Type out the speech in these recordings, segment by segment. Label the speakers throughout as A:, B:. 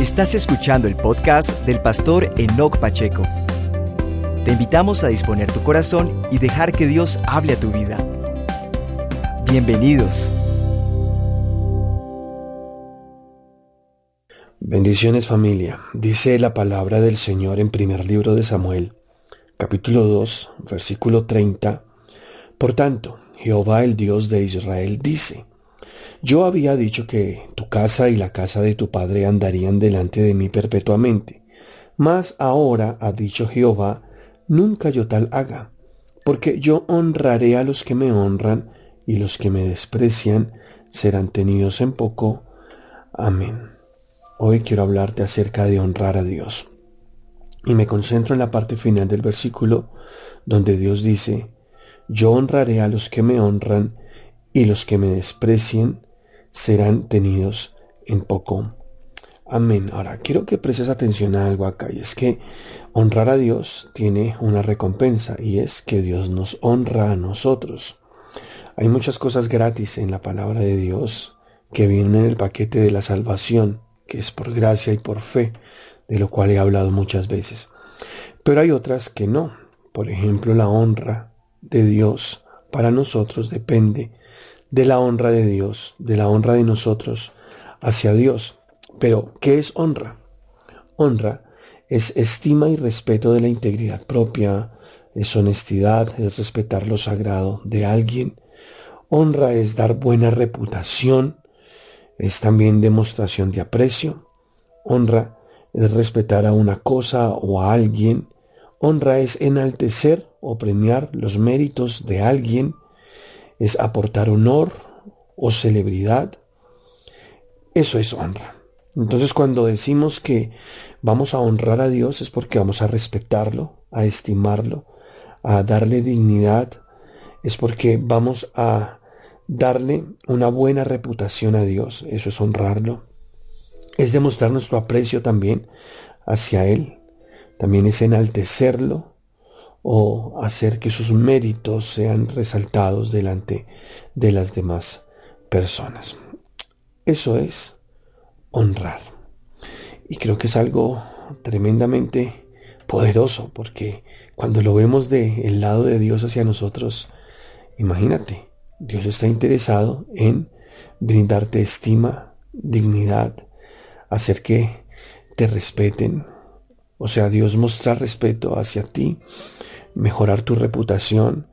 A: Estás escuchando el podcast del pastor Enoch Pacheco. Te invitamos a disponer tu corazón y dejar que Dios hable a tu vida. Bienvenidos.
B: Bendiciones familia. Dice la palabra del Señor en primer libro de Samuel, capítulo 2, versículo 30. Por tanto, Jehová el Dios de Israel dice, yo había dicho que tu casa y la casa de tu padre andarían delante de mí perpetuamente. Mas ahora ha dicho Jehová, nunca yo tal haga, porque yo honraré a los que me honran, y los que me desprecian serán tenidos en poco. Amén. Hoy quiero hablarte acerca de honrar a Dios. Y me concentro en la parte final del versículo, donde Dios dice, yo honraré a los que me honran, y los que me desprecien serán tenidos en poco. Amén. Ahora, quiero que prestes atención a algo acá, y es que honrar a Dios tiene una recompensa, y es que Dios nos honra a nosotros. Hay muchas cosas gratis en la palabra de Dios que vienen en el paquete de la salvación, que es por gracia y por fe, de lo cual he hablado muchas veces. Pero hay otras que no. Por ejemplo, la honra de Dios para nosotros depende de la honra de Dios, de la honra de nosotros hacia Dios. Pero, ¿qué es honra? Honra es estima y respeto de la integridad propia, es honestidad, es respetar lo sagrado de alguien. Honra es dar buena reputación, es también demostración de aprecio. Honra es respetar a una cosa o a alguien. Honra es enaltecer o premiar los méritos de alguien es aportar honor o celebridad. Eso es honra. Entonces cuando decimos que vamos a honrar a Dios es porque vamos a respetarlo, a estimarlo, a darle dignidad, es porque vamos a darle una buena reputación a Dios, eso es honrarlo. Es demostrar nuestro aprecio también hacia Él, también es enaltecerlo, o hacer que sus méritos sean resaltados delante de las demás personas. Eso es honrar. Y creo que es algo tremendamente poderoso porque cuando lo vemos del lado de Dios hacia nosotros, imagínate, Dios está interesado en brindarte estima, dignidad, hacer que te respeten. O sea, Dios mostrar respeto hacia ti mejorar tu reputación.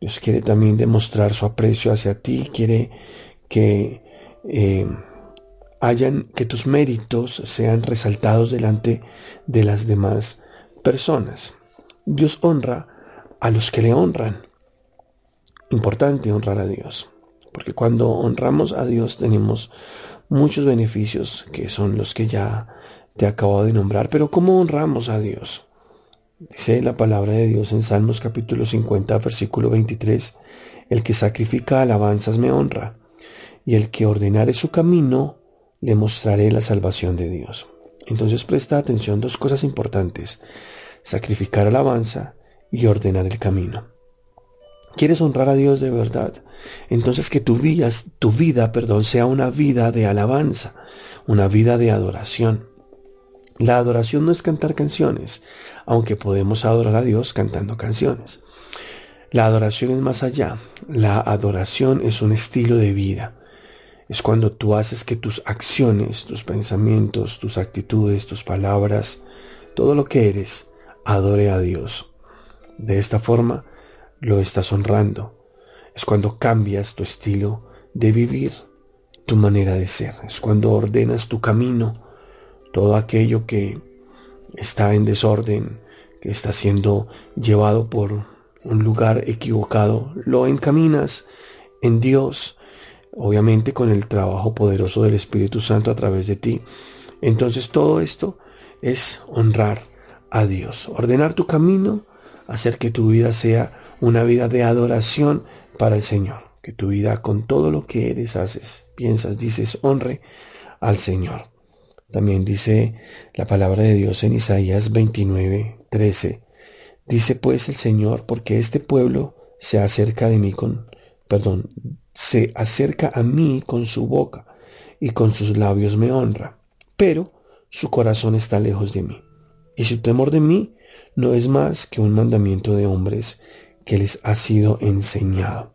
B: Dios quiere también demostrar su aprecio hacia ti, quiere que eh, hayan, que tus méritos sean resaltados delante de las demás personas. Dios honra a los que le honran. Importante honrar a Dios, porque cuando honramos a Dios tenemos muchos beneficios que son los que ya te acabo de nombrar, pero ¿cómo honramos a Dios? Dice la palabra de Dios en Salmos capítulo 50, versículo 23, el que sacrifica alabanzas me honra, y el que ordenare su camino, le mostraré la salvación de Dios. Entonces presta atención dos cosas importantes, sacrificar alabanza y ordenar el camino. ¿Quieres honrar a Dios de verdad? Entonces que tu vida, tu vida, perdón, sea una vida de alabanza, una vida de adoración. La adoración no es cantar canciones, aunque podemos adorar a Dios cantando canciones. La adoración es más allá. La adoración es un estilo de vida. Es cuando tú haces que tus acciones, tus pensamientos, tus actitudes, tus palabras, todo lo que eres, adore a Dios. De esta forma lo estás honrando. Es cuando cambias tu estilo de vivir, tu manera de ser. Es cuando ordenas tu camino todo aquello que está en desorden, que está siendo llevado por un lugar equivocado, lo encaminas en Dios, obviamente con el trabajo poderoso del Espíritu Santo a través de ti. Entonces todo esto es honrar a Dios, ordenar tu camino, hacer que tu vida sea una vida de adoración para el Señor, que tu vida con todo lo que eres, haces, piensas, dices, honre al Señor. También dice la palabra de Dios en Isaías 29, 13. Dice pues el Señor, porque este pueblo se acerca de mí con, perdón, se acerca a mí con su boca y con sus labios me honra, pero su corazón está lejos de mí. Y su temor de mí no es más que un mandamiento de hombres que les ha sido enseñado.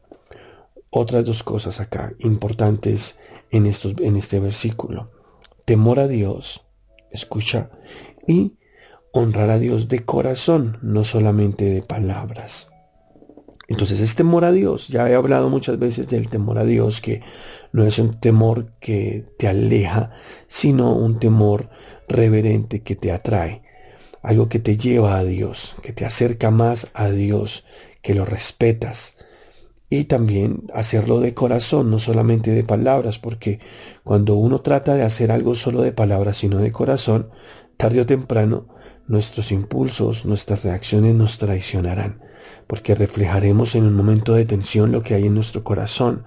B: Otras dos cosas acá importantes en, estos, en este versículo. Temor a Dios, escucha, y honrar a Dios de corazón, no solamente de palabras. Entonces es temor a Dios. Ya he hablado muchas veces del temor a Dios, que no es un temor que te aleja, sino un temor reverente que te atrae. Algo que te lleva a Dios, que te acerca más a Dios, que lo respetas. Y también hacerlo de corazón, no solamente de palabras, porque cuando uno trata de hacer algo solo de palabras, sino de corazón, tarde o temprano nuestros impulsos, nuestras reacciones nos traicionarán porque reflejaremos en un momento de tensión lo que hay en nuestro corazón.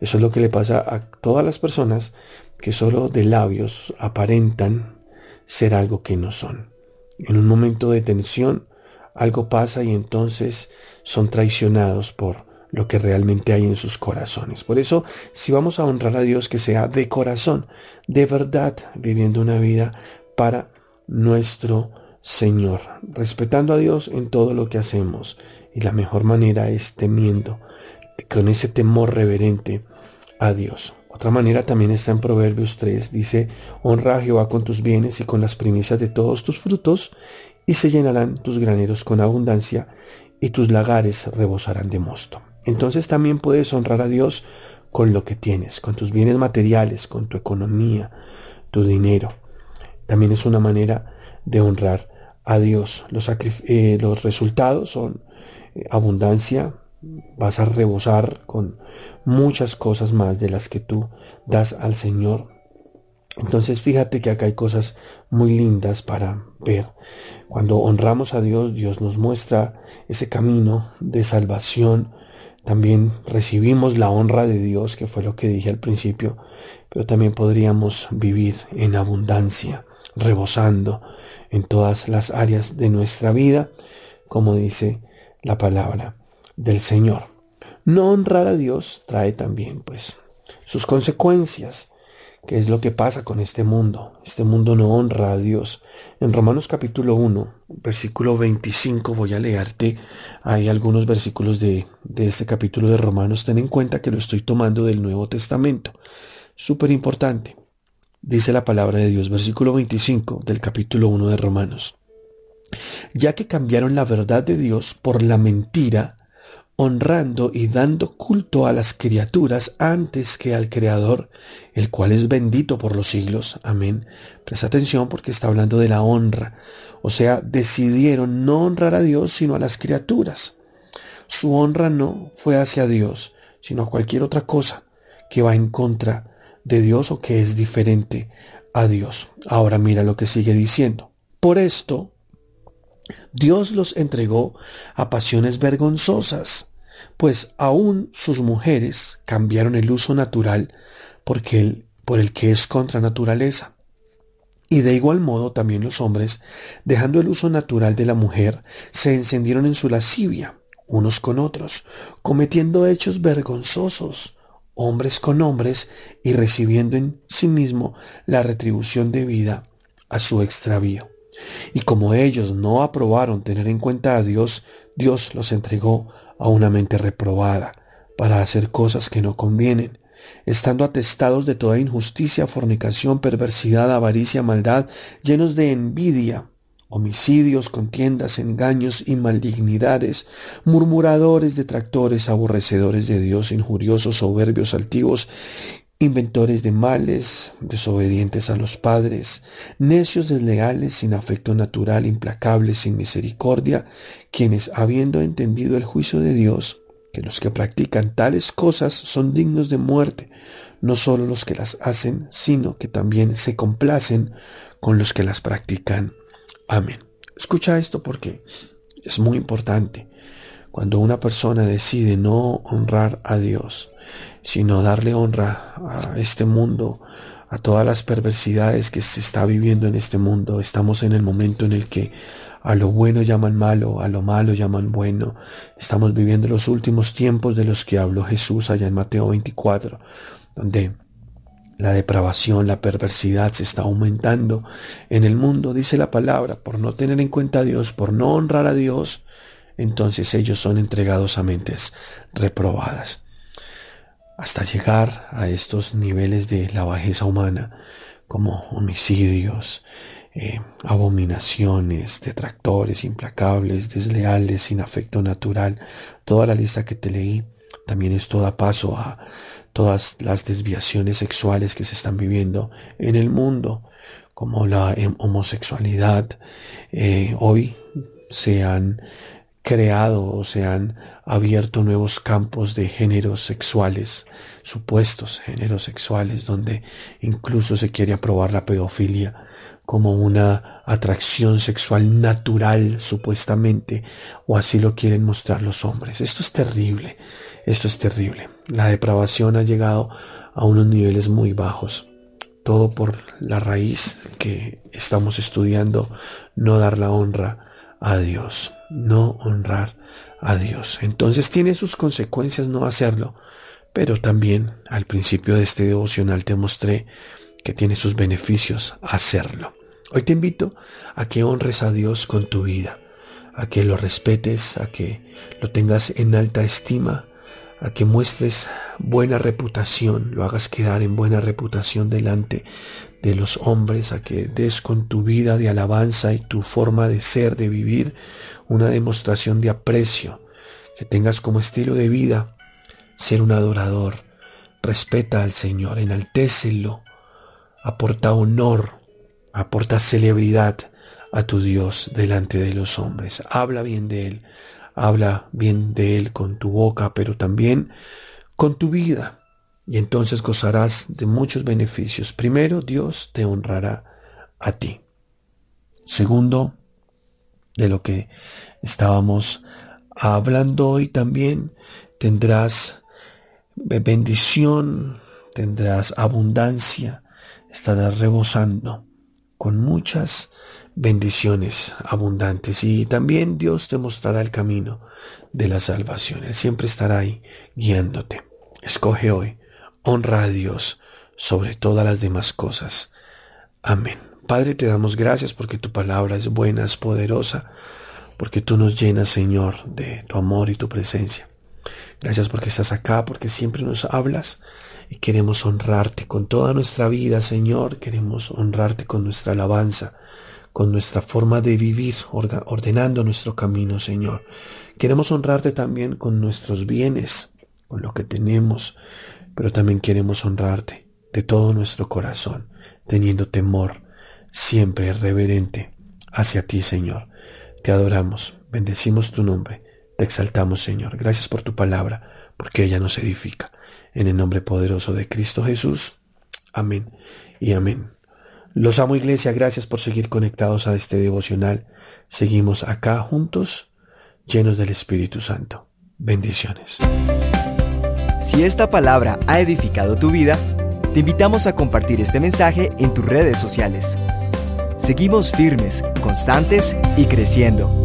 B: Eso es lo que le pasa a todas las personas que solo de labios aparentan ser algo que no son. En un momento de tensión algo pasa y entonces son traicionados por lo que realmente hay en sus corazones. Por eso, si vamos a honrar a Dios, que sea de corazón, de verdad, viviendo una vida para nuestro Señor, respetando a Dios en todo lo que hacemos. Y la mejor manera es temiendo, con ese temor reverente a Dios. Otra manera también está en Proverbios 3. Dice, honra a Jehová con tus bienes y con las primicias de todos tus frutos, y se llenarán tus graneros con abundancia, y tus lagares rebosarán de mosto. Entonces también puedes honrar a Dios con lo que tienes, con tus bienes materiales, con tu economía, tu dinero. También es una manera de honrar a Dios. Los, eh, resultados son eh, abundancia, vas a rebosar con muchas cosas más de las que tú das al Señor. Entonces fíjate que acá hay cosas muy lindas para ver. Cuando honramos a Dios, Dios nos muestra ese camino de salvación. También recibimos la honra de Dios, que fue lo que dije al principio, pero también podríamos vivir en abundancia, rebosando en todas las áreas de nuestra vida, como dice la palabra del Señor. No honrar a Dios trae también pues sus consecuencias, que es lo que pasa con este mundo. Este mundo no honra a Dios. En Romanos capítulo 1, versículo 25, voy a leerte, hay algunos versículos de, de este capítulo de Romanos, ten en cuenta que lo estoy tomando del Nuevo Testamento. Súper importante. Dice la palabra de Dios, versículo 25 del capítulo 1 de Romanos. Ya que cambiaron la verdad de Dios por la mentira, honrando y dando culto a las criaturas antes que al Creador, el cual es bendito por los siglos. Amén. Presta atención porque está hablando de la honra. O sea, decidieron no honrar a Dios sino a las criaturas. Su honra no fue hacia Dios, sino a cualquier otra cosa que va en contra de Dios o que es diferente a Dios. Ahora mira lo que sigue diciendo. Por esto, Dios los entregó a pasiones vergonzosas, pues aún sus mujeres cambiaron el uso natural por el que es contra naturaleza. Y de igual modo también los hombres, dejando el uso natural de la mujer, se encendieron en su lascivia, unos con otros, cometiendo hechos vergonzosos, hombres con hombres y recibiendo en sí mismo la retribución debida a su extravío. Y como ellos no aprobaron tener en cuenta a Dios, Dios los entregó a una mente reprobada para hacer cosas que no convienen, estando atestados de toda injusticia, fornicación, perversidad, avaricia, maldad, llenos de envidia, homicidios, contiendas, engaños y malignidades, murmuradores, detractores, aborrecedores de Dios, injuriosos, soberbios, altivos, inventores de males, desobedientes a los padres, necios, desleales, sin afecto natural, implacables, sin misericordia, quienes, habiendo entendido el juicio de Dios, que los que practican tales cosas son dignos de muerte, no solo los que las hacen, sino que también se complacen con los que las practican. Amén. Escucha esto porque es muy importante. Cuando una persona decide no honrar a Dios, sino darle honra a este mundo, a todas las perversidades que se está viviendo en este mundo, estamos en el momento en el que a lo bueno llaman malo, a lo malo llaman bueno. Estamos viviendo los últimos tiempos de los que habló Jesús allá en Mateo 24, donde La depravación, la perversidad se está aumentando en el mundo, dice la palabra, por no tener en cuenta a Dios, por no honrar a Dios, entonces ellos son entregados a mentes reprobadas. Hasta llegar a estos niveles de la bajeza humana, como homicidios, eh, abominaciones, detractores, implacables, desleales, sin afecto natural. Toda la lista que te leí también esto da paso a todas las desviaciones sexuales que se están viviendo en el mundo, como la homosexualidad. Eh, hoy se han creado o se han abierto nuevos campos de géneros sexuales, supuestos géneros sexuales, donde incluso se quiere aprobar la pedofilia como una atracción sexual natural, supuestamente, o así lo quieren mostrar los hombres. Esto es terrible, esto es terrible. La depravación ha llegado a unos niveles muy bajos. Todo por la raíz que estamos estudiando, no dar la honra a Dios, no honrar a Dios. Entonces tiene sus consecuencias no hacerlo, pero también al principio de este devocional te mostré que tiene sus beneficios hacerlo. Hoy te invito a que honres a Dios con tu vida, a que lo respetes, a que lo tengas en alta estima, a que muestres buena reputación, lo hagas quedar en buena reputación delante de los hombres, a que des con tu vida de alabanza y tu forma de ser, de vivir, una demostración de aprecio, que tengas como estilo de vida ser un adorador, respeta al Señor, enaltécelo, aporta honor, aporta celebridad a tu Dios delante de los hombres, habla bien de Él, habla bien de Él con tu boca, pero también con tu vida. Y entonces gozarás de muchos beneficios. Primero, Dios te honrará a ti. Segundo, de lo que estábamos hablando hoy también, tendrás bendición, tendrás abundancia, estarás rebosando con muchas bendiciones abundantes y también Dios te mostrará el camino de la salvación. Él siempre estará ahí guiándote. Escoge hoy, honra a Dios sobre todas las demás cosas. Amén. Padre, te damos gracias porque tu palabra es buena, es poderosa, porque tú nos llenas, Señor, de tu amor y tu presencia. Gracias porque estás acá, porque siempre nos hablas y queremos honrarte con toda nuestra vida, Señor. Queremos honrarte con nuestra alabanza, con nuestra forma de vivir, ordenando nuestro camino, Señor. Queremos honrarte también con nuestros bienes, con lo que tenemos, pero también queremos honrarte de todo nuestro corazón, teniendo temor siempre reverente hacia ti, Señor. Te adoramos, bendecimos tu nombre, te exaltamos, Señor. Gracias por tu palabra, porque ella nos edifica. En el nombre poderoso de Cristo Jesús. Amén y amén. Los amo iglesia, gracias por seguir conectados a este devocional. Seguimos acá juntos, llenos del Espíritu Santo. Bendiciones.
A: Si esta palabra ha edificado tu vida, te invitamos a compartir este mensaje en tus redes sociales. Seguimos firmes, constantes y creciendo